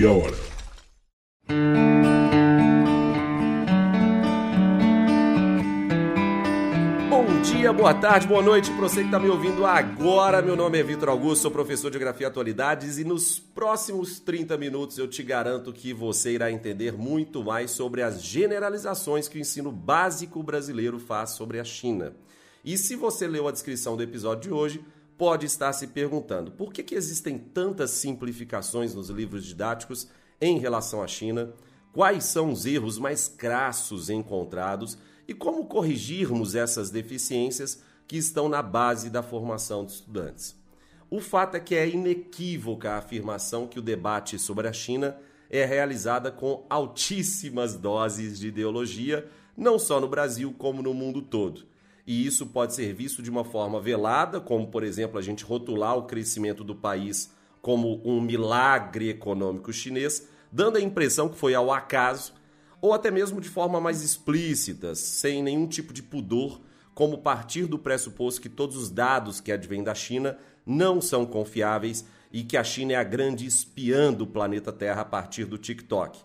meia hora. Bom dia, boa tarde, boa noite para você que está me ouvindo agora. Meu nome é Vitor Augusto, sou professor de Geografia e Atualidades e nos próximos 30 minutos eu te garanto que você irá entender muito mais sobre as generalizações que o ensino básico brasileiro faz sobre a China. E se você leu a descrição do episódio de hoje, pode estar se perguntando por que, que existem tantas simplificações nos livros didáticos em relação à China, quais são os erros mais crassos encontrados? E como corrigirmos essas deficiências que estão na base da formação dos estudantes. O fato é que é inequívoca a afirmação que o debate sobre a China é realizada com altíssimas doses de ideologia, não só no Brasil, como no mundo todo e isso pode ser visto de uma forma velada, como por exemplo a gente rotular o crescimento do país como um milagre econômico chinês, dando a impressão que foi ao acaso, ou até mesmo de forma mais explícita, sem nenhum tipo de pudor, como partir do pressuposto que todos os dados que advêm da China não são confiáveis e que a China é a grande espiã do planeta Terra a partir do TikTok.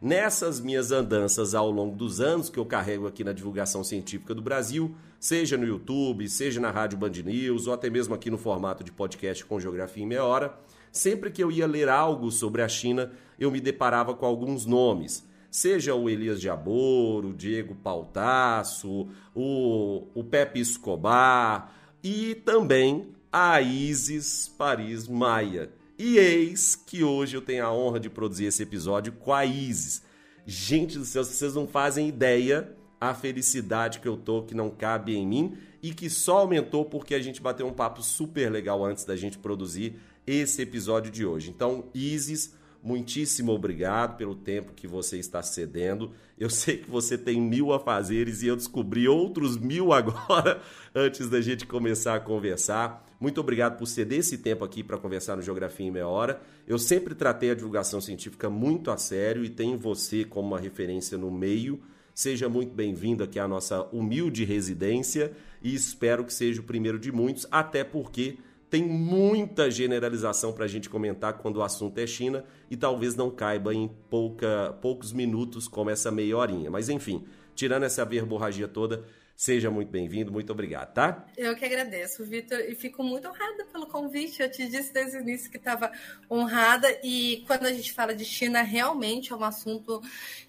Nessas minhas andanças ao longo dos anos que eu carrego aqui na divulgação científica do Brasil, seja no YouTube, seja na Rádio Band News ou até mesmo aqui no formato de podcast com Geografia em Meia Hora, sempre que eu ia ler algo sobre a China, eu me deparava com alguns nomes. Seja o Elias Jabor, o Diego Pautasso, o, o Pepe Escobar e também a Isis Paris Maia e eis que hoje eu tenho a honra de produzir esse episódio com a Isis. Gente do céu, vocês não fazem ideia a felicidade que eu tô, que não cabe em mim e que só aumentou porque a gente bateu um papo super legal antes da gente produzir esse episódio de hoje. Então, Isis, muitíssimo obrigado pelo tempo que você está cedendo. Eu sei que você tem mil afazeres e eu descobri outros mil agora antes da gente começar a conversar. Muito obrigado por ceder esse tempo aqui para conversar no Geografia em Meia Hora. Eu sempre tratei a divulgação científica muito a sério e tenho você como uma referência no meio. Seja muito bem-vindo aqui à nossa humilde residência e espero que seja o primeiro de muitos, até porque tem muita generalização para a gente comentar quando o assunto é China e talvez não caiba em pouca, poucos minutos como essa meia horinha. Mas enfim, tirando essa verborragia toda, Seja muito bem-vindo, muito obrigado, tá? Eu que agradeço, Vitor, e fico muito honrada pelo convite. Eu te disse desde o início que estava honrada, e quando a gente fala de China, realmente é um assunto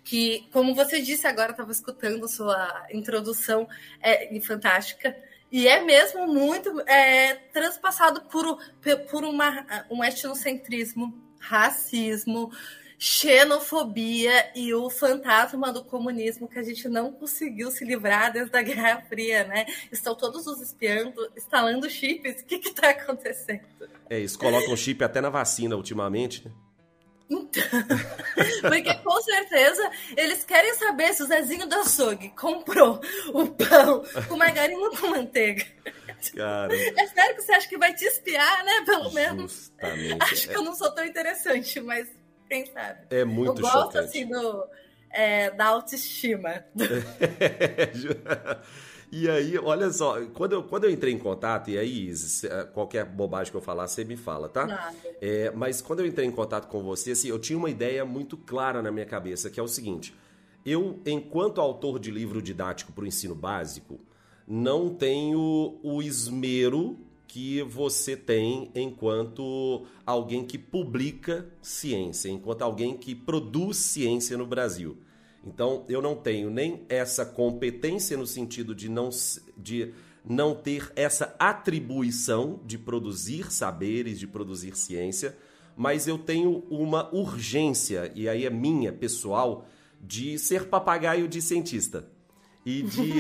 que, como você disse agora, estava escutando sua introdução, é fantástica. E é mesmo muito é, transpassado por, por uma, um etnocentrismo, racismo, xenofobia e o fantasma do comunismo que a gente não conseguiu se livrar desde a Guerra Fria, né? Estão todos os espiando, instalando chips. O que está acontecendo? É, eles colocam chip até na vacina ultimamente, né? Então, porque com certeza eles querem saber se o Zezinho da açougue comprou o pão com margarina ou com manteiga. Cara. É sério que você acha que vai te espiar, né? Pelo menos. Acho que eu não sou tão interessante, mas quem sabe? É muito Eu gosto, assim, do, é, da autoestima. E aí, olha só, quando eu, quando eu entrei em contato, e aí, é, qualquer bobagem que eu falar, você me fala, tá? É, mas quando eu entrei em contato com você, assim, eu tinha uma ideia muito clara na minha cabeça, que é o seguinte: eu, enquanto autor de livro didático para o ensino básico, não tenho o esmero que você tem enquanto alguém que publica ciência, enquanto alguém que produz ciência no Brasil. Então, eu não tenho nem essa competência no sentido de não, de não ter essa atribuição de produzir saberes, de produzir ciência, mas eu tenho uma urgência, e aí é minha, pessoal, de ser papagaio de cientista. E de,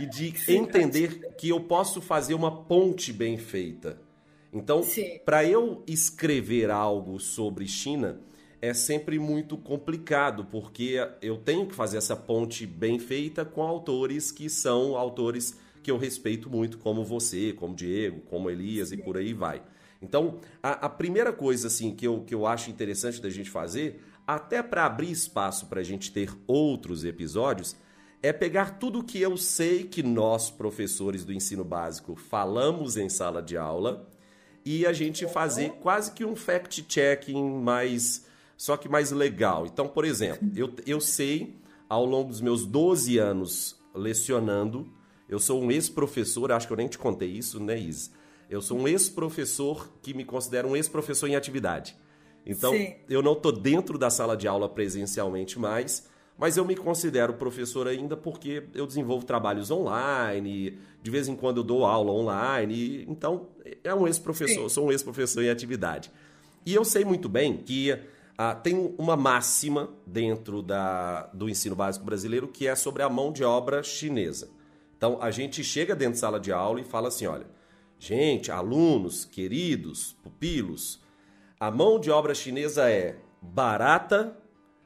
e de entender que eu posso fazer uma ponte bem feita. Então, para eu escrever algo sobre China, é sempre muito complicado, porque eu tenho que fazer essa ponte bem feita com autores que são autores que eu respeito muito, como você, como Diego, como Elias e por aí vai. Então, a, a, primeira coisa assim que eu, que eu acho interessante da gente fazer, até para abrir espaço para a gente ter outros episódios, é pegar tudo que eu sei que nós, professores do ensino básico, falamos em sala de aula e a gente fazer quase que um fact-checking mais só que mais legal. Então, por exemplo, eu, eu sei, ao longo dos meus 12 anos lecionando, eu sou um ex-professor, acho que eu nem te contei isso, né, Is? Eu sou um ex-professor que me considero um ex-professor em atividade. Então, Sim. eu não estou dentro da sala de aula presencialmente mais, mas eu me considero professor ainda porque eu desenvolvo trabalhos online, de vez em quando eu dou aula online, então é um ex-professor, sou um ex-professor em atividade. E eu sei muito bem que ah, tem uma máxima dentro da, do ensino básico brasileiro que é sobre a mão de obra chinesa. Então, a gente chega dentro de sala de aula e fala assim: olha, gente, alunos, queridos, pupilos, a mão de obra chinesa é barata,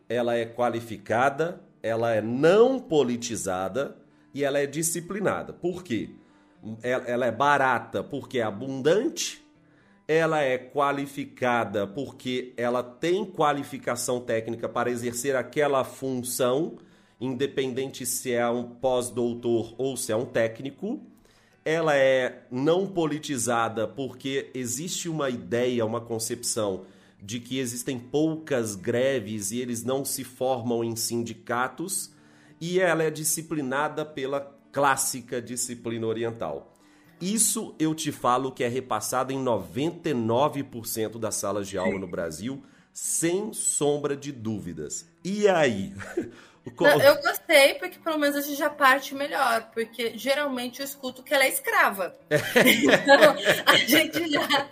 ela é qualificada, ela é não politizada e ela é disciplinada. Por quê? Ela é barata porque é abundante, ela é qualificada porque ela tem qualificação técnica para exercer aquela função, independente se é um pós-doutor ou se é um técnico. Ela é não politizada porque existe uma ideia, uma concepção de que existem poucas greves e eles não se formam em sindicatos, e ela é disciplinada pela clássica disciplina oriental. Isso eu te falo que é repassado em 99% das salas de aula no Brasil, sem sombra de dúvidas. E aí? Não, eu gostei, porque pelo menos a gente já parte melhor, porque geralmente eu escuto que ela é escrava. então, a gente já,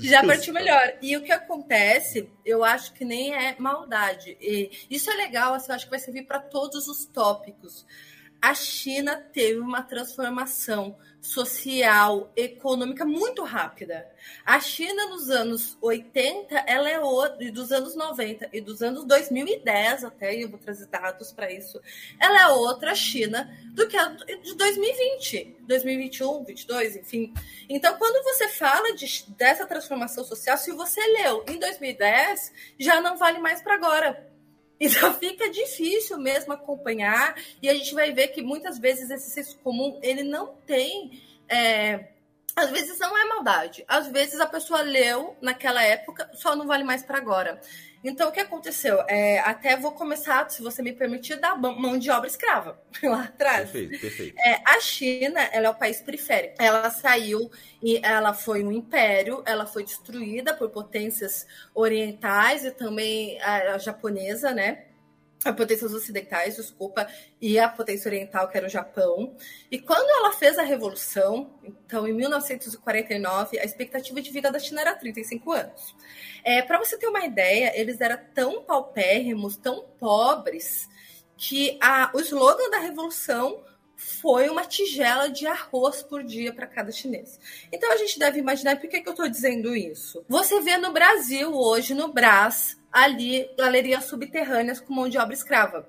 já partiu melhor. E o que acontece, eu acho que nem é maldade. E isso é legal, assim, eu acho que vai servir para todos os tópicos. A China teve uma transformação social, econômica muito rápida. A China nos anos 80, ela é outra, e dos anos 90 e dos anos 2010 até, eu vou trazer dados para isso, ela é outra China do que a de 2020, 2021, 22, enfim. Então, quando você fala de, dessa transformação social, se você leu em 2010, já não vale mais para agora. Então fica difícil mesmo acompanhar e a gente vai ver que muitas vezes esse senso comum ele não tem é, às vezes não é maldade, às vezes a pessoa leu naquela época, só não vale mais para agora. Então, o que aconteceu? É, até vou começar, se você me permitir, da mão de obra escrava lá atrás. Perfeito, perfeito. É, a China, ela é o país periférico. Ela saiu e ela foi um império, ela foi destruída por potências orientais e também a, a japonesa, né? A potências ocidentais, desculpa, e a potência oriental, que era o Japão. E quando ela fez a revolução, então em 1949, a expectativa de vida da China era 35 anos. É, Para você ter uma ideia, eles eram tão paupérrimos, tão pobres, que a, o slogan da revolução foi uma tigela de arroz por dia para cada chinês. Então a gente deve imaginar por que, que eu estou dizendo isso. Você vê no Brasil hoje, no Brás, ali galerias subterrâneas com mão de obra escrava.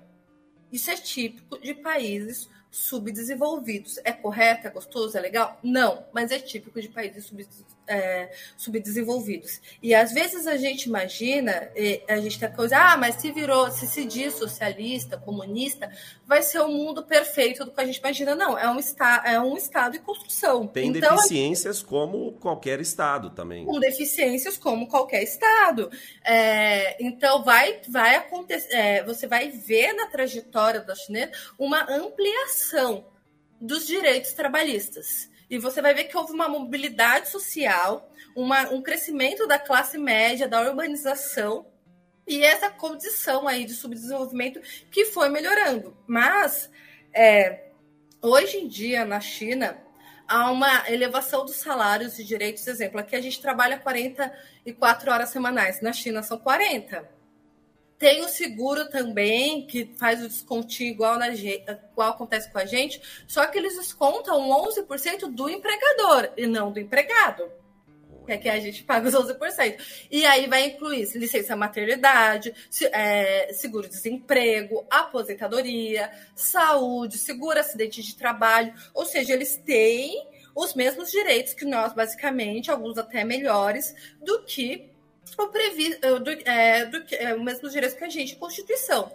Isso é típico de países subdesenvolvidos. É correto? É gostoso? É legal? Não, mas é típico de países subdesenvolvidos é, subdesenvolvidos. E às vezes a gente imagina, a gente tem a coisa, ah, mas se virou, se se diz socialista, comunista, vai ser o um mundo perfeito do que a gente imagina. Não, é um, esta, é um estado em construção. Tem então, deficiências como qualquer estado também. Com deficiências como qualquer estado. É, então vai, vai acontecer, é, você vai ver na trajetória da chinesa uma ampliação dos direitos trabalhistas. E você vai ver que houve uma mobilidade social, uma, um crescimento da classe média, da urbanização e essa condição aí de subdesenvolvimento que foi melhorando. Mas é, hoje em dia na China há uma elevação dos salários e direitos. Exemplo, aqui a gente trabalha 44 horas semanais, na China são 40. Tem o seguro também, que faz o descontinho igual, na, igual acontece com a gente, só que eles descontam 11% do empregador e não do empregado. Que que a gente paga os 11%. E aí vai incluir licença maternidade, é, seguro-desemprego, aposentadoria, saúde, seguro acidente de trabalho. Ou seja, eles têm os mesmos direitos que nós, basicamente, alguns até melhores, do que o previsto, do, é, do, é, o mesmo direito que a gente, Constituição.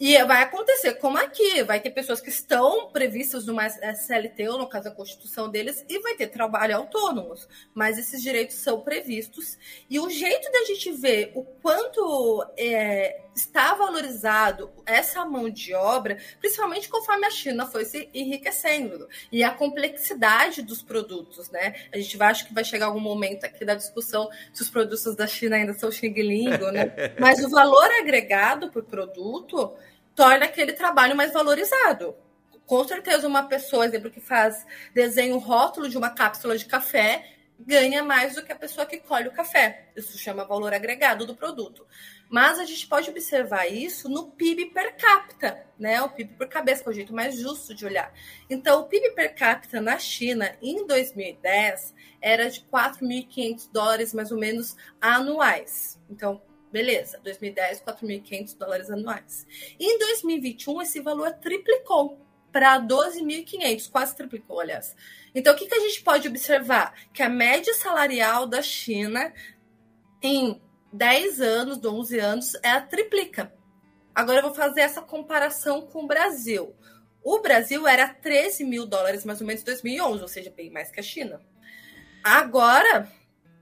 E vai acontecer como aqui, vai ter pessoas que estão previstas numa SLT, ou no caso a Constituição deles, e vai ter trabalho autônomos. Mas esses direitos são previstos. E o jeito da gente ver o quanto é, está valorizado essa mão de obra, principalmente conforme a China foi se enriquecendo, e a complexidade dos produtos, né? A gente vai, acho que vai chegar algum momento aqui da discussão se os produtos da China ainda são xing-lingo, né? Mas o valor agregado por produto torna aquele trabalho mais valorizado. Com certeza, uma pessoa, exemplo, que faz desenho rótulo de uma cápsula de café ganha mais do que a pessoa que colhe o café. Isso chama valor agregado do produto. Mas a gente pode observar isso no PIB per capita, né? O PIB por cabeça, que é o jeito mais justo de olhar. Então, o PIB per capita na China, em 2010, era de 4.500 dólares, mais ou menos, anuais. Então, Beleza, 2010, 4.500 dólares anuais. Em 2021, esse valor triplicou para 12.500, quase triplicou, aliás. Então, o que, que a gente pode observar? Que a média salarial da China em 10 anos, 11 anos, é a triplica. Agora eu vou fazer essa comparação com o Brasil. O Brasil era 13 mil dólares mais ou menos em 2011, ou seja, bem mais que a China. Agora,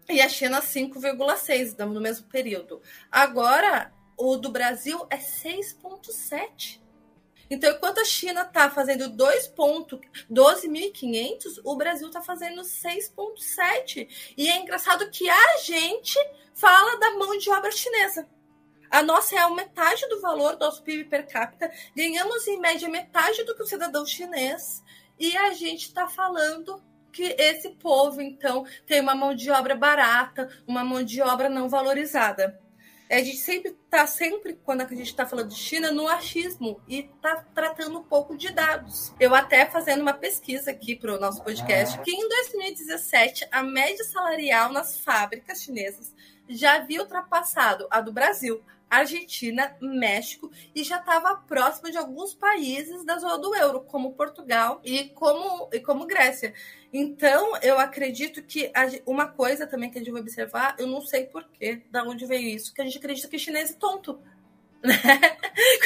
e a China 5,6 no mesmo período. Agora, o do Brasil é 6,7. Então, enquanto a China está fazendo 12.500, o Brasil está fazendo 6,7. E é engraçado que a gente fala da mão de obra chinesa. A nossa é a metade do valor do nosso PIB per capita. Ganhamos, em média, metade do que o cidadão chinês. E a gente está falando que esse povo, então, tem uma mão de obra barata, uma mão de obra não valorizada. A gente sempre está, sempre, quando a gente está falando de China, no achismo e está tratando um pouco de dados. Eu até fazendo uma pesquisa aqui para o nosso podcast, que em 2017 a média salarial nas fábricas chinesas já havia ultrapassado a do Brasil, Argentina, México e já estava próxima de alguns países da zona do euro, como Portugal e como, e como Grécia. Então, eu acredito que uma coisa também que a gente vai observar, eu não sei porquê, da onde veio isso, que a gente acredita que chinês é tonto. Né?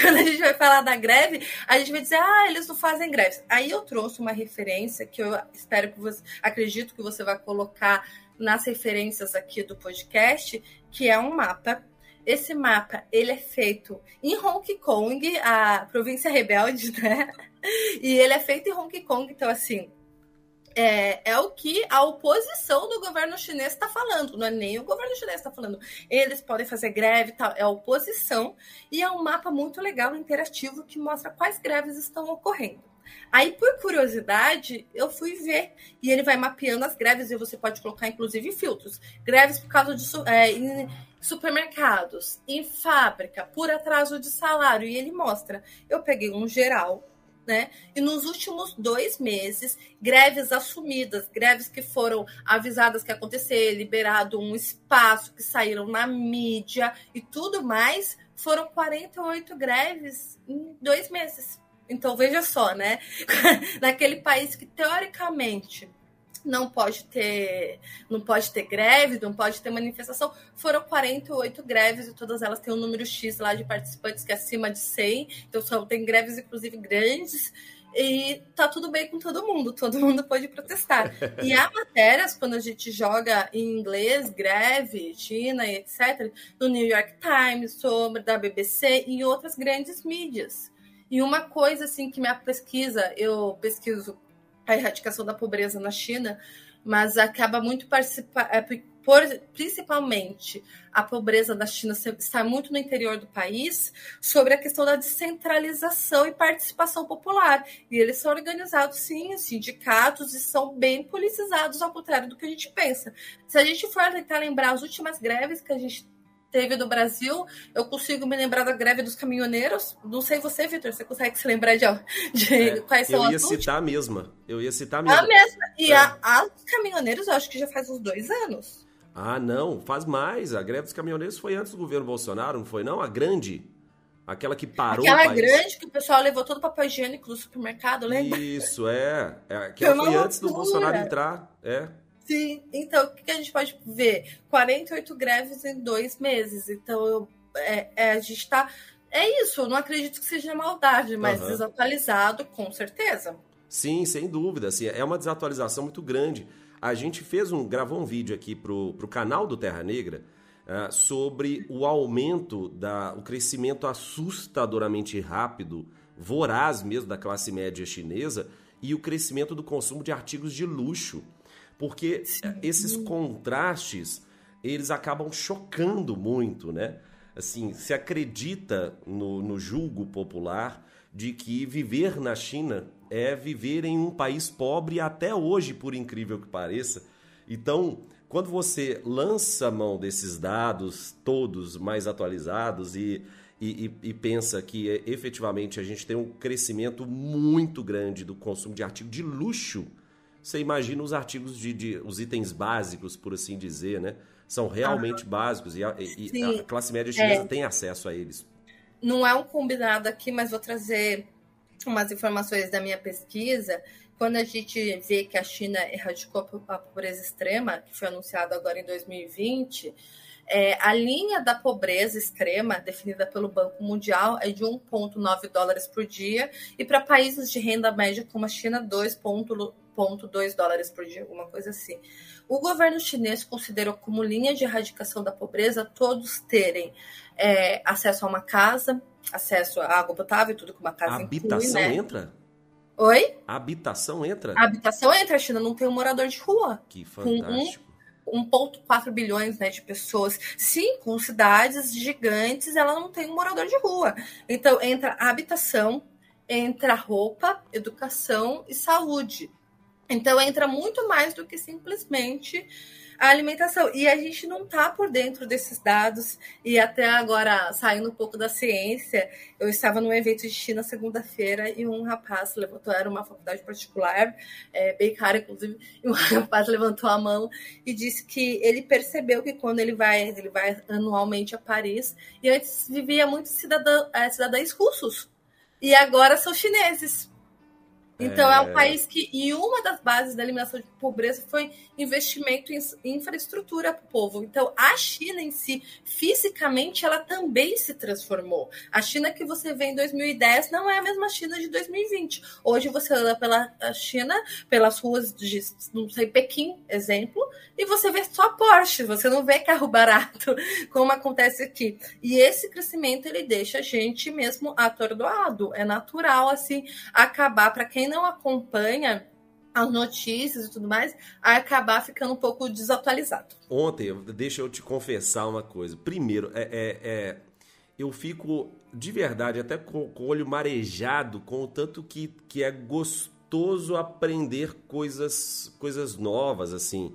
Quando a gente vai falar da greve, a gente vai dizer, ah, eles não fazem greve. Aí eu trouxe uma referência que eu espero que você, acredito que você vai colocar nas referências aqui do podcast, que é um mapa esse mapa, ele é feito em Hong Kong, a província rebelde, né? E ele é feito em Hong Kong, então assim, é, é, o que a oposição do governo chinês está falando, não é nem o governo chinês está falando. Eles podem fazer greve e tal, é a oposição, e é um mapa muito legal, interativo, que mostra quais greves estão ocorrendo. Aí, por curiosidade, eu fui ver. E ele vai mapeando as greves, e você pode colocar, inclusive, filtros. Greves por causa de é, em supermercados, em fábrica, por atraso de salário. E ele mostra. Eu peguei um geral, né? E nos últimos dois meses, greves assumidas, greves que foram avisadas que ia acontecer, liberado um espaço, que saíram na mídia e tudo mais, foram 48 greves em dois meses. Então veja só, né? Naquele país que teoricamente não pode ter, não pode ter greve, não pode ter manifestação. Foram 48 greves e todas elas têm um número X lá de participantes que é acima de 100. Então só tem greves inclusive grandes e tá tudo bem com todo mundo, todo mundo pode protestar. E há matérias, quando a gente joga em inglês, greve, China e etc., no New York Times, sobre da BBC e outras grandes mídias. E uma coisa assim que minha pesquisa, eu pesquiso a erradicação da pobreza na China, mas acaba muito participar, é, por, principalmente a pobreza da China está muito no interior do país, sobre a questão da descentralização e participação popular. E eles são organizados, sim, em sindicatos e são bem politizados, ao contrário do que a gente pensa. Se a gente for tentar lembrar as últimas greves que a gente teve no Brasil, eu consigo me lembrar da greve dos caminhoneiros. Não sei você, Vitor, você consegue se lembrar de, de é, quais são as Eu ia citar a mesma. Eu ia citar a mesma. A mesma. E é. a, a dos caminhoneiros, eu acho que já faz uns dois anos. Ah, não, faz mais. A greve dos caminhoneiros foi antes do governo Bolsonaro, não foi não? A grande. Aquela que parou Aquela grande que o pessoal levou todo o papel higiênico do supermercado, lembra? Isso, é. é aquela foi, foi antes do Bolsonaro entrar, é. Sim, então o que a gente pode ver? 48 greves em dois meses. Então eu, é, é, a gente está é isso, eu não acredito que seja maldade, mas uhum. desatualizado, com certeza. Sim, sem dúvida. Assim, é uma desatualização muito grande. A gente fez um, gravou um vídeo aqui pro, pro canal do Terra Negra uh, sobre o aumento da, o crescimento assustadoramente rápido, voraz mesmo da classe média chinesa e o crescimento do consumo de artigos de luxo, porque Sim. esses contrastes eles acabam chocando muito, né? Assim, se acredita no, no julgo popular de que viver na China é viver em um país pobre até hoje, por incrível que pareça. Então, quando você lança a mão desses dados todos mais atualizados e, e, e, pensa que efetivamente a gente tem um crescimento muito grande do consumo de artigo de luxo, você imagina os artigos de, de os itens básicos, por assim dizer, né? São realmente ah, básicos e a, e a, classe média chinesa é. tem acesso a eles. Não é um combinado aqui, mas vou trazer umas informações da minha pesquisa, quando a gente vê que a China erradicou a pobreza extrema, que foi anunciado agora em 2020, é, a linha da pobreza extrema, definida pelo Banco Mundial, é de 1,9 dólares por dia, e para países de renda média como a China, 2,2 dólares por dia, alguma coisa assim. O governo chinês considerou como linha de erradicação da pobreza todos terem é, acesso a uma casa, acesso à água potável, tudo que uma casa a habitação inclui, né? entra? Oi? A habitação entra? A habitação entra. A China não tem um morador de rua. Que fantástico. Com 1,4 bilhões né, de pessoas. Sim, com cidades gigantes, ela não tem um morador de rua. Então, entra habitação, entra roupa, educação e saúde. Então, entra muito mais do que simplesmente a alimentação. E a gente não está por dentro desses dados. E até agora, saindo um pouco da ciência, eu estava num evento de China segunda-feira e um rapaz levantou, era uma faculdade particular, é, bem cara, inclusive, e um rapaz levantou a mão e disse que ele percebeu que quando ele vai, ele vai anualmente a Paris, e antes vivia muitos cidadã, é, cidadãos russos. E agora são chineses. Então, é... é um país que, e uma das bases da eliminação de pobreza foi investimento em infraestrutura para o povo. Então, a China em si, fisicamente, ela também se transformou. A China que você vê em 2010 não é a mesma China de 2020. Hoje você anda pela China, pelas ruas de, não sei, Pequim, exemplo, e você vê só Porsche, você não vê carro barato, como acontece aqui. E esse crescimento, ele deixa a gente mesmo atordoado. É natural, assim, acabar, para quem não acompanha as notícias e tudo mais, a acabar ficando um pouco desatualizado. Ontem, deixa eu te confessar uma coisa. Primeiro, é, é, é eu fico de verdade até com, com, o olho marejado com o tanto que, que é gostoso aprender coisas, coisas novas, assim.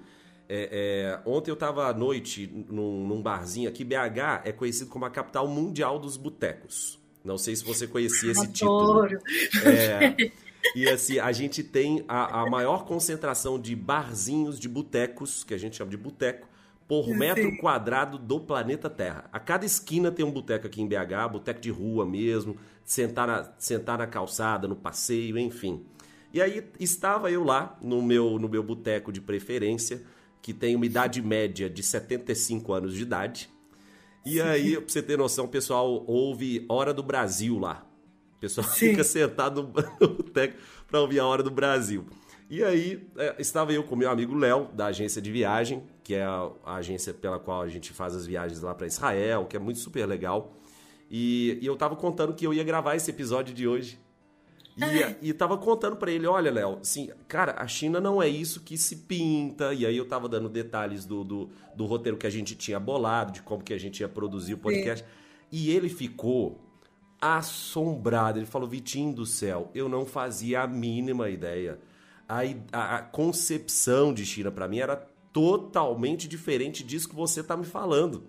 É, é, ontem eu estava à noite num, num, barzinho aqui. BH é conhecido como a capital mundial dos botecos. Não sei se você conhecia esse Adoro. título. É, e assim, a gente tem a, a maior concentração de barzinhos, de botecos, que a gente chama de boteco, por Sim. metro quadrado do planeta Terra. A cada esquina tem um boteco aqui em BH, boteco de rua mesmo, sentar na, sentar na calçada, no passeio, enfim. E aí estava eu lá no meu, no meu boteco de preferência, que tem uma idade média de 75 anos de idade. E aí, pra você ter noção, o pessoal ouve Hora do Brasil lá. O pessoal Sim. fica sentado no boteco para ouvir a hora do Brasil. E aí é, estava eu com meu amigo Léo, da agência de viagem, que é a, agência pela qual a gente faz as viagens lá para Israel, que é muito super legal. E, e eu estava contando que eu ia gravar esse episódio de hoje. E, e tava contando para ele, olha, Léo, assim, cara, a China não é isso que se pinta. E aí eu tava dando detalhes do, do, do roteiro que a gente tinha bolado, de como que a gente ia produzir o podcast. Sim. E ele ficou assombrado. Ele falou: Vitinho do céu, eu não fazia a mínima ideia. A, a, a concepção de China para mim era totalmente diferente disso que você está me falando.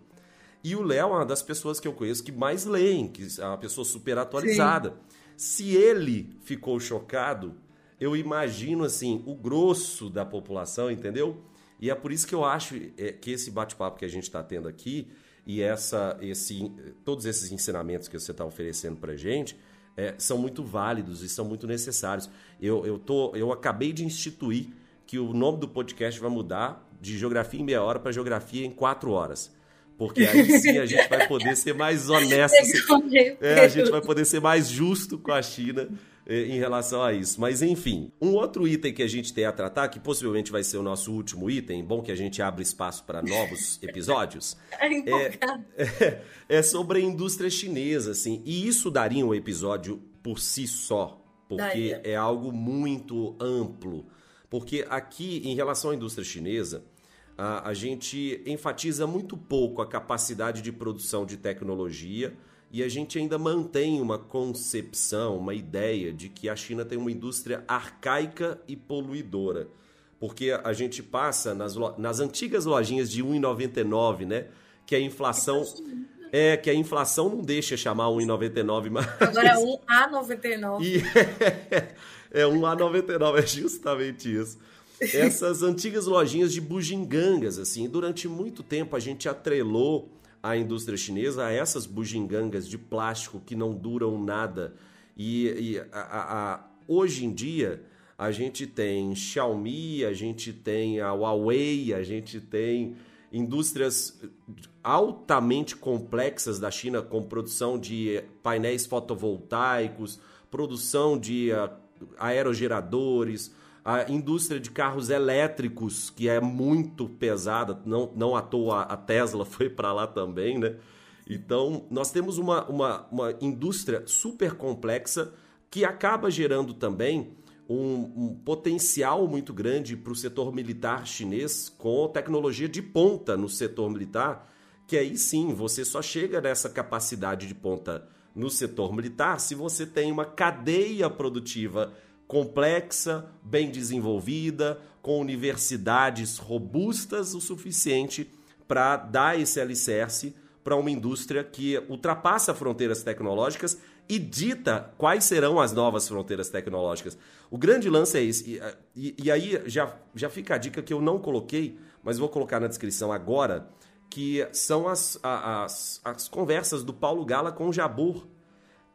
E o Léo é uma das pessoas que eu conheço que mais leem, que é uma pessoa super atualizada. Sim. Se ele ficou chocado, eu imagino assim o grosso da população, entendeu? E é por isso que eu acho é, que esse bate-papo que a gente está tendo aqui e essa, esse, todos esses ensinamentos que você está oferecendo para gente é, são muito válidos e são muito necessários. Eu, eu, tô, eu acabei de instituir que o nome do podcast vai mudar de Geografia em Meia Hora para Geografia em Quatro Horas. Porque aí sim a gente vai poder ser mais honesto. É, a gente vai poder ser mais justo com a China em relação a isso. Mas enfim, um outro item que a gente tem a tratar, que possivelmente vai ser o nosso último item, bom que a gente abre espaço para novos episódios, é, é, é, sobre a indústria chinesa, assim. E isso daria um episódio por si só, porque daria. é algo muito amplo. Porque aqui, em relação à indústria chinesa, a, a gente enfatiza muito pouco a capacidade de produção de tecnologia e a gente ainda mantém uma concepção, uma ideia de que a China tem uma indústria arcaica e poluidora. Porque a gente passa nas, nas antigas lojinhas de 1,99, né? Que a inflação. É, que a inflação não deixa chamar 1,99, mas. Agora é 1A99. E é, é 1A99, é justamente isso. Essas antigas lojinhas de bugigangas, assim. Durante muito tempo a gente atrelou a indústria chinesa a essas bugigangas de plástico que não duram nada. E, e a, a, a, hoje em dia a gente tem Xiaomi, a gente tem a Huawei, a gente tem indústrias altamente complexas da China com produção de painéis fotovoltaicos, produção de uh, aerogeradores, a indústria de carros elétricos, que é muito pesada, não, não à toa a Tesla foi para lá também, né? Então, nós temos uma, uma, uma indústria super complexa que acaba gerando também um, um potencial muito grande para o setor militar chinês com tecnologia de ponta no setor militar, que aí sim você só chega nessa capacidade de ponta no setor militar se você tem uma cadeia produtiva complexa, bem desenvolvida, com universidades robustas o suficiente para dar esse alicerce para uma indústria que ultrapassa fronteiras tecnológicas e dita quais serão as novas fronteiras tecnológicas. O grande lance é esse. E, e, e, aí já, já fica a dica que eu não coloquei, mas vou colocar na descrição agora, que são as, as, as conversas do Paulo Gala com o Jabur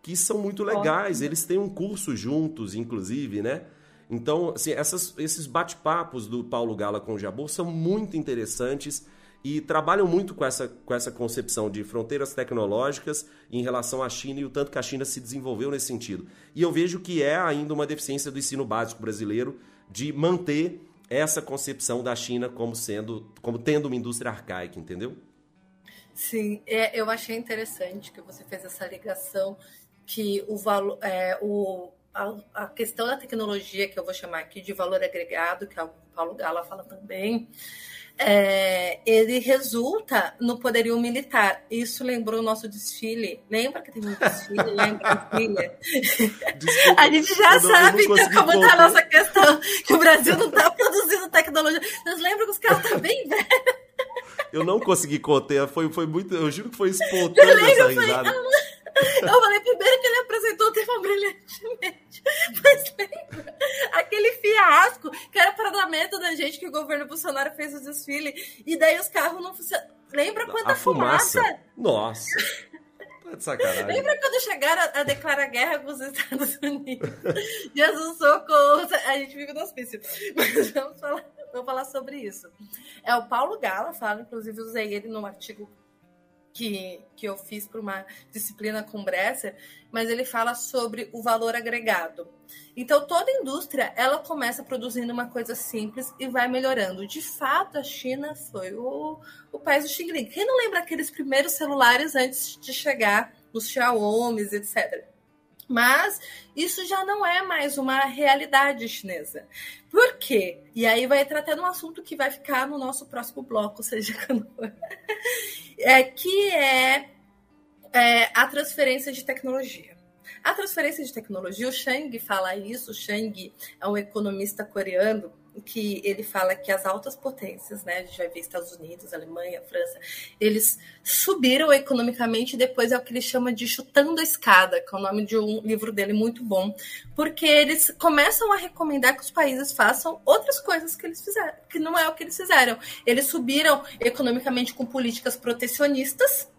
que são muito legais. Eles têm um curso juntos, inclusive, né? Então, assim, essas, esses bate-papos do Paulo Gala com o Jabor são muito interessantes e trabalham muito com essa, com essa concepção de fronteiras tecnológicas em relação à China e o tanto que a China se desenvolveu nesse sentido. E eu vejo que é ainda uma deficiência do ensino básico brasileiro de manter essa concepção da China como sendo, como tendo uma indústria arcaica, entendeu? Sim, é, eu achei interessante que você fez essa ligação que o valor, é, o, a, a, questão da tecnologia, que eu vou chamar aqui de valor agregado, que é o Paulo Gala fala também, é, ele resulta no poderio militar. Isso lembrou o nosso desfile. Lembra que teve um desfile? Lembra Desculpa, a gente já sabe que, como está a nossa questão, que o Brasil não está produzindo tecnologia. Vocês lembram que os caras estão bem velhos? Eu não consegui conter, foi, foi muito. Eu juro que foi espontâneo essa risada. Falei, eu falei primeiro que ele apresentou o tema brilhantemente. Mas lembra? Aquele fiasco que era para dar medo da gente que o governo Bolsonaro fez o desfile. E daí os carros não funcionam. Lembra quanta a fumaça? fumaça? Nossa. Tá sacanagem. Lembra quando chegaram a, declarar guerra com os Estados Unidos? Jesus socorro. A gente vive no hospício. Mas vamos falar, vamos falar sobre isso. É o Paulo Gala fala, inclusive usei ele no artigo que, que eu fiz para uma disciplina com Bresser, mas ele fala sobre o valor agregado. Então, toda indústria, ela começa produzindo uma coisa simples e vai melhorando. De fato, a China foi o, o país do Xing Ling. Quem não lembra aqueles primeiros celulares antes de chegar os Xiaomi, etc. Mas isso já não é mais uma realidade chinesa. Por quê? E aí vai tratar um assunto que vai ficar no nosso próximo bloco, seja quando for é, que é, é a transferência de tecnologia. A transferência de tecnologia, o Chang fala isso, o Chang é um economista coreano que ele fala que as altas potências, né, a gente vai ver Estados Unidos, Alemanha, França, eles subiram economicamente, depois é o que ele chama de chutando a escada, que é o nome de um livro dele muito bom, porque eles começam a recomendar que os países façam outras coisas que eles fizeram, que não é o que eles fizeram. Eles subiram economicamente com políticas protecionistas,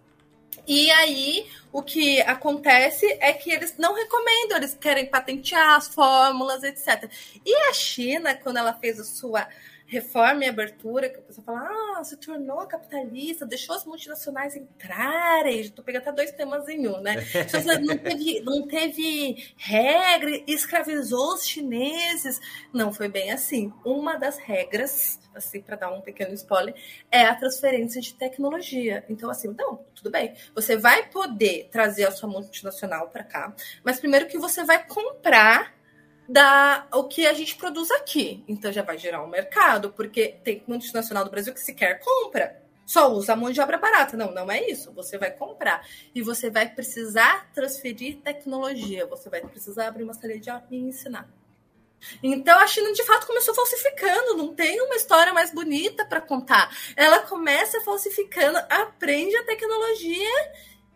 e aí o que acontece é que eles não recomendam, eles querem patentear as fórmulas, etc. E a China, quando ela fez a sua reforma e abertura, que a pessoa fala, ah, se tornou capitalista, deixou as multinacionais entrarem, estou pegando até dois temas em um, né? Não teve, não teve regra, escravizou os chineses. Não foi bem assim. Uma das regras, assim, para dar um pequeno spoiler, é a transferência de tecnologia. Então, assim, não, tudo bem. Você vai poder trazer a sua multinacional para cá, mas primeiro que você vai comprar da o que a gente produz aqui. Então já vai gerar um mercado, porque tem multinacional do Brasil que sequer compra. Só usa a mão de obra barata. Não, não é isso. Você vai comprar. E você vai precisar transferir tecnologia. Você vai precisar abrir uma sala de aula e ensinar. Então a China de fato começou falsificando, não tem uma história mais bonita para contar. Ela começa falsificando, aprende a tecnologia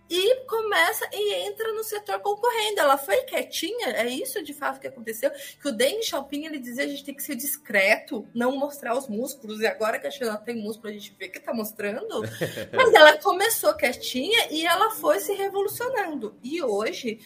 e começa e entra no setor concorrendo. Ela foi quietinha, é isso de fato que aconteceu. Que o Deng Xiaoping ele dizia a gente tem que ser discreto, não mostrar os músculos. E agora que a China tem músculo, a gente vê que está mostrando. Mas ela começou quietinha e ela foi se revolucionando. E hoje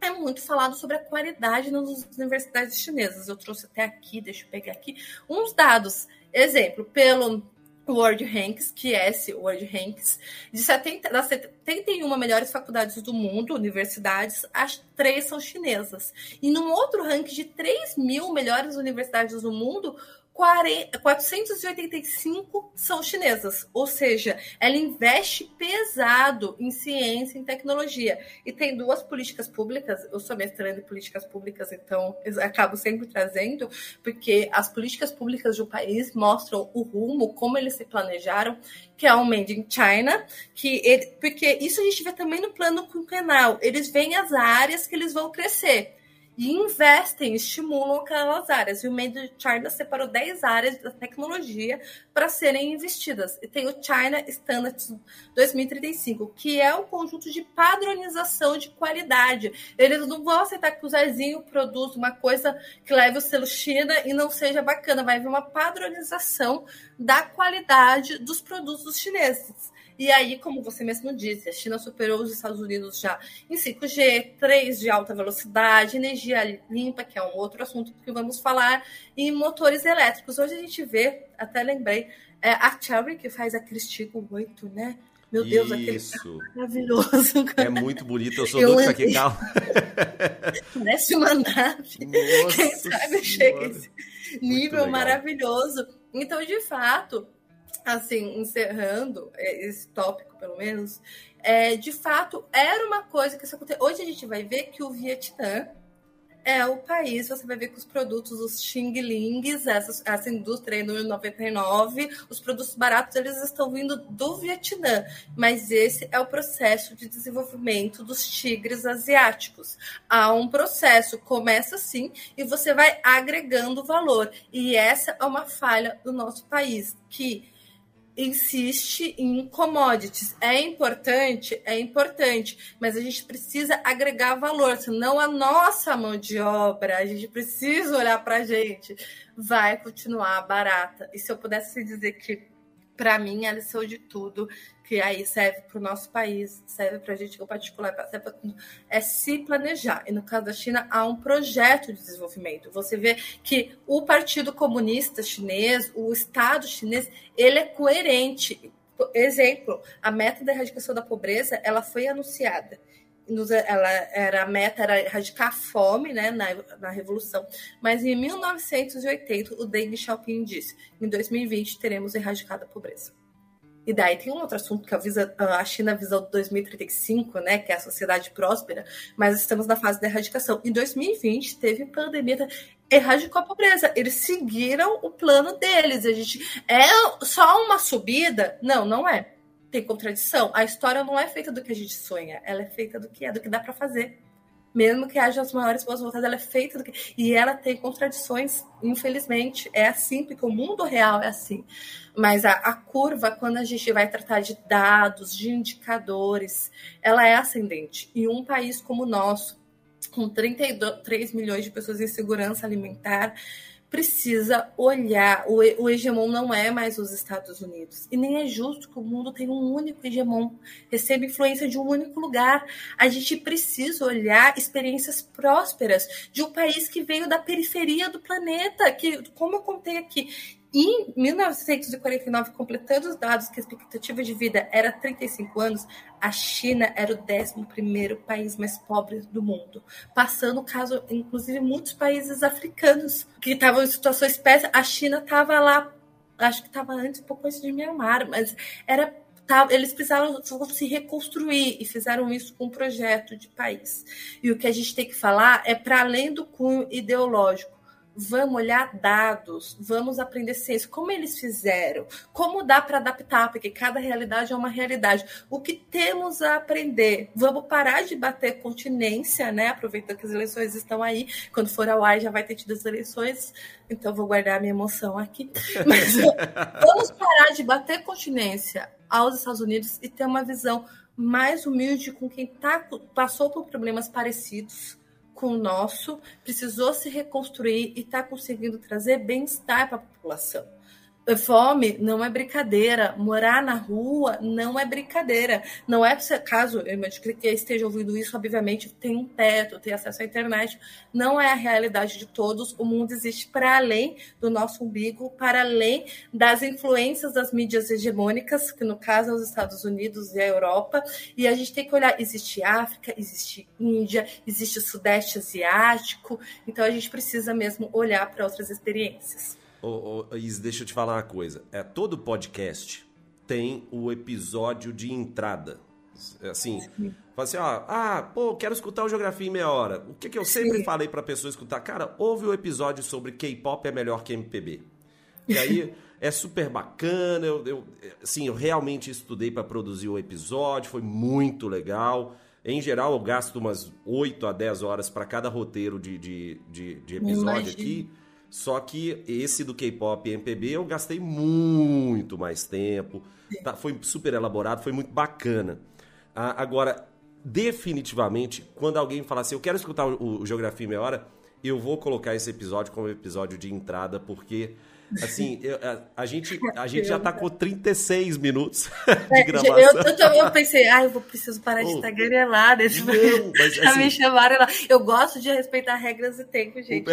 é muito falado sobre a qualidade nas universidades chinesas. Eu trouxe até aqui, deixa eu pegar aqui, uns dados. Exemplo, pelo World Ranks, que é esse World Ranks, de 70, das 71 melhores faculdades do mundo, universidades, as três são chinesas. E num outro ranking de 3 mil melhores universidades do mundo, 485 são chinesas, ou seja, ela investe pesado em ciência e tecnologia. E tem duas políticas públicas, eu sou mestrando em políticas públicas, então acabo sempre trazendo, porque as políticas públicas do país mostram o rumo, como eles se planejaram, que é o Made in China, que ele, porque isso a gente vê também no plano quinquenal, eles veem as áreas que eles vão crescer e investem, estimulam aquelas áreas. E o Made in China separou 10 áreas da tecnologia para serem investidas. E tem o China Standards 2035, que é um conjunto de padronização de qualidade. Eles não vão aceitar que o Zezinho produza uma coisa que leve o selo China e não seja bacana. Vai haver uma padronização da qualidade dos produtos chineses. E aí, como você mesmo disse, a China superou os Estados Unidos já em 5G, 3 de alta velocidade, energia limpa, que é um outro assunto que vamos falar, e motores elétricos. Hoje a gente vê, até lembrei, é, a Cherry, que faz aquele Stigo 8, né? Meu Deus, Isso. aquele maravilhoso. É muito bonito, eu sou doido pra que carro. Parece uma nave. Nossa Quem sabe chega esse nível maravilhoso. Então, de fato, assim, encerrando é, esse tópico, pelo menos, é, de fato, era uma coisa que isso aconteceu. Hoje a gente vai ver que o Vietnã é o país, você vai ver que os produtos, os Xing Lings, essa, essa indústria no 99, os produtos baratos, eles estão vindo do Vietnã. Mas esse é o processo de desenvolvimento dos tigres asiáticos. Há um processo, começa assim, e você vai agregando valor. E essa é uma falha do nosso país, que insiste em commodities. É importante? É importante, mas a gente precisa agregar valor, senão a nossa mão de obra, a gente precisa olhar para a gente, vai continuar barata. E se eu pudesse dizer que, para mim, a lição de tudo que aí serve para o nosso país, serve para a gente em particular, serve é se planejar. E no caso da China, há um projeto de desenvolvimento. Você vê que o Partido Comunista Chinês, o Estado chinês, ele é coerente. Exemplo, a meta da erradicação da pobreza, ela foi anunciada ela era a meta era erradicar a fome né, na, na Revolução. Mas em 1980, o Deng Xiaoping disse: em 2020 teremos erradicado a pobreza. E daí tem um outro assunto que a China visa 2035, né, que é a sociedade próspera, mas estamos na fase da erradicação. Em 2020 teve pandemia, erradicou a pobreza. Eles seguiram o plano deles. A gente é só uma subida? Não, não é. Tem contradição. A história não é feita do que a gente sonha, ela é feita do que é, do que dá para fazer mesmo que haja as maiores boas vontades, ela é feita do que... e ela tem contradições, infelizmente, é assim, porque o mundo real é assim. Mas a, a, curva, quando a gente vai tratar de dados, de indicadores, ela é ascendente. E um país como o nosso, com 33 milhões de pessoas em segurança alimentar, precisa olhar. O, o hegemon não é mais os Estados Unidos. E nem é justo que o mundo tenha um único hegemon, receba influência de um único lugar. A gente precisa olhar experiências prósperas de um país que veio da periferia do planeta, que, como eu contei aqui, em 1949, completando os dados que a expectativa de vida era 35 anos, a China era o 11 país mais pobre do mundo, passando o caso, inclusive, muitos países africanos que estavam em situações péssimas. A China estava lá, acho que estava antes, um pouco antes de Myanmar, mas era eles precisavam se reconstruir e fizeram isso com um projeto de país. E o que a gente tem que falar é para além do cunho ideológico vamos olhar dados, vamos aprender ciência, como eles fizeram, como dá para adaptar, porque cada realidade é uma realidade. O que temos a aprender? Vamos parar de bater continência, né? Aproveitando que as eleições estão aí, quando for ao ar já vai ter tido as eleições, então vou guardar a minha emoção aqui. Mas vamos parar de bater continência aos Estados Unidos e ter uma visão mais humilde com quem tá, passou por problemas parecidos com o nosso, precisou se reconstruir e está conseguindo trazer bem-estar para a população. Fome não é brincadeira, morar na rua não é brincadeira. Não é caso eu que esteja ouvindo isso, obviamente tem um teto, tem acesso à internet. Não é a realidade de todos. O mundo existe para além do nosso umbigo, para além das influências das mídias hegemônicas, que no caso é os Estados Unidos e a Europa. E a gente tem que olhar: existe África, existe Índia, existe Sudeste Asiático. Então a gente precisa mesmo olhar para outras experiências. Oh, oh, Is, deixa eu te falar uma coisa. É, todo podcast tem o episódio de entrada. Assim, fala assim, ó, ah, pô, quero escutar o Geografia em meia hora. O que, que eu sempre Sim. falei pra pessoa escutar? Cara, ouve o episódio sobre K-pop é melhor que MPB. E aí é super bacana. Eu, eu, assim, eu realmente estudei para produzir o episódio, foi muito legal. Em geral, eu gasto umas 8 a 10 horas para cada roteiro de, de, de, de episódio aqui. Só que esse do K-pop e MPB eu gastei muito mais tempo. Tá, foi super elaborado, foi muito bacana. Ah, agora, definitivamente, quando alguém falar assim, eu quero escutar o, o Geografia em Meia Hora, eu vou colocar esse episódio como episódio de entrada, porque Assim, eu, a, a, gente, a gente já tá com 36 minutos de gravação. Eu, eu, eu pensei, ah, eu vou preciso parar de estar garelada. Esse não, mas, assim, me chamaram lá. Eu gosto de respeitar regras e tempo, gente.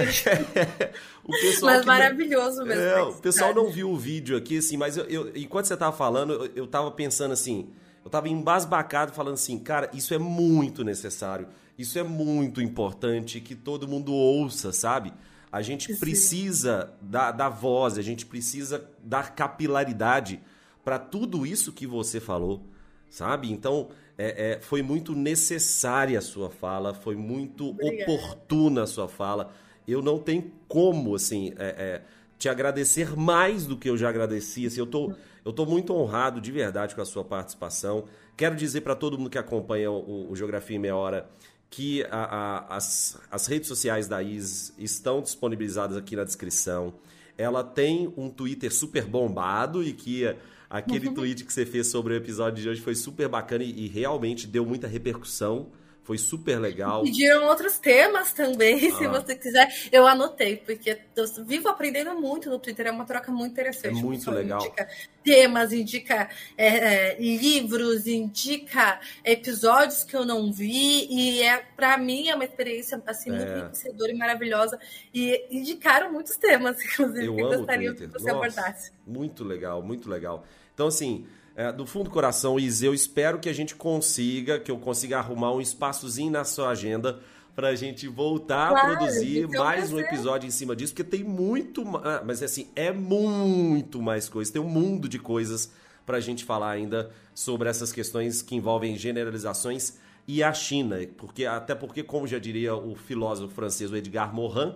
O, pessoal mas maravilhoso mesmo. É, o pessoal não viu o vídeo aqui, assim, mas eu, eu enquanto você tava falando, eu, eu tava pensando assim, eu tava embasbacado falando assim, cara, isso é muito necessário, isso é muito importante que todo mundo ouça, sabe? A gente precisa da, da voz, a gente precisa dar capilaridade para tudo isso que você falou, sabe? Então, é, é, foi muito necessária a sua fala, foi muito Obrigada. oportuna a sua fala. Eu não tenho como, assim, é, é, te agradecer mais do que eu já agradeci. Assim, eu tô, eu tô muito honrado, de verdade, com a sua participação. Quero dizer para todo mundo que acompanha o, o Geografia em Meia Hora que a, a, as, as redes sociais da IS estão disponibilizadas aqui na descrição. Ela tem um Twitter super bombado e que aquele tweet que você fez sobre o episódio de hoje foi super bacana e, e realmente deu muita repercussão. Foi super legal. Pediram outros temas também, ah. se você quiser. Eu anotei, porque eu vivo aprendendo muito no Twitter, é uma troca muito interessante. É muito legal. Indica temas, indica é, é, livros, indica episódios que eu não vi, e é para mim é uma experiência assim, muito é. enriquecedora e maravilhosa. E indicaram muitos temas, inclusive, eu que amo gostaria que você Nossa, abordasse. Muito legal, muito legal. Então, assim, é, do fundo do coração, Is, eu espero que a gente consiga, que eu consiga arrumar um espaçozinho na sua agenda para a gente voltar claro, a produzir mais um episódio em cima disso, porque tem muito, ah, mas assim, é muito mais coisa, tem um mundo de coisas para a gente falar ainda sobre essas questões que envolvem generalizações e a China, porque até porque, como já diria o filósofo francês Edgar Morin,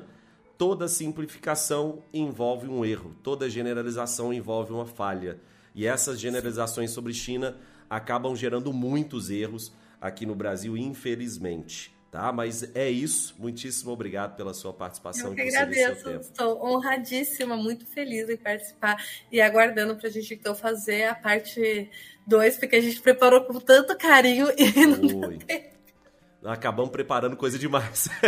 toda simplificação envolve um erro, toda generalização envolve uma falha. E essas generalizações sobre China acabam gerando muitos erros aqui no Brasil, infelizmente. Tá? Mas é isso. Muitíssimo obrigado pela sua participação. Eu que agradeço. Estou honradíssima, muito feliz em participar e aguardando para a gente então fazer a parte 2, porque a gente preparou com tanto carinho e não Acabamos preparando coisa demais.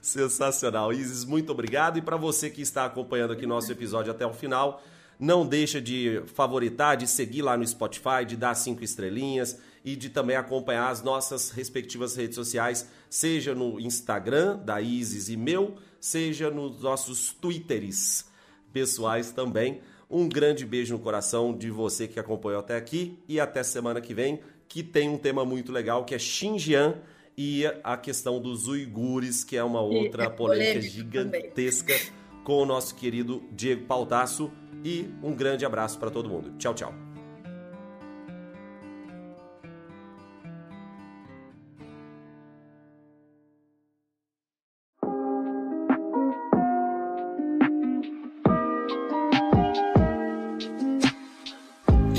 Sensacional. Isis, muito obrigado. E para você que está acompanhando aqui nosso episódio até o final, não deixa de favoritar, de seguir lá no Spotify, de dar cinco estrelinhas e de também acompanhar as nossas respectivas redes sociais, seja no Instagram da Isis e meu, seja nos nossos Twitters pessoais também. Um grande beijo no coração de você que acompanhou até aqui e até semana que vem, que tem um tema muito legal que é Xinjiang e a questão dos uigures, que é uma outra é polêmica gigantesca também. Com o nosso querido Diego Pautasso. E um grande abraço para todo mundo. Tchau, tchau.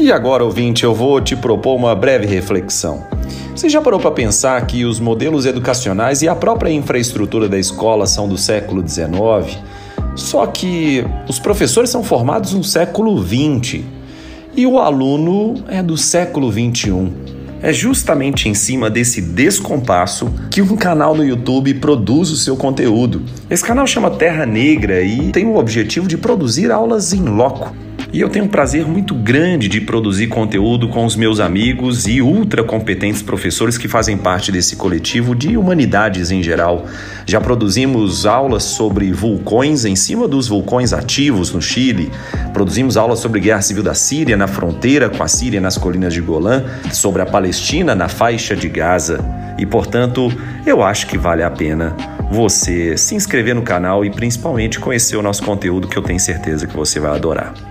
E agora, ouvinte, eu vou te propor uma breve reflexão. Você já parou para pensar que os modelos educacionais e a própria infraestrutura da escola são do século XIX? Só que os professores são formados no século XX e o aluno é do século XXI. É justamente em cima desse descompasso que um canal no YouTube produz o seu conteúdo. Esse canal chama Terra Negra e tem o objetivo de produzir aulas em loco e eu tenho um prazer muito grande de produzir conteúdo com os meus amigos e ultra competentes professores que fazem parte desse coletivo de humanidades em geral. Já produzimos aulas sobre vulcões em cima dos vulcões ativos no Chile, produzimos aulas sobre guerra civil da Síria na fronteira com a Síria nas colinas de Golã, sobre a Palestina na faixa de Gaza. E portanto, eu acho que vale a pena você se inscrever no canal e principalmente conhecer o nosso conteúdo que eu tenho certeza que você vai adorar.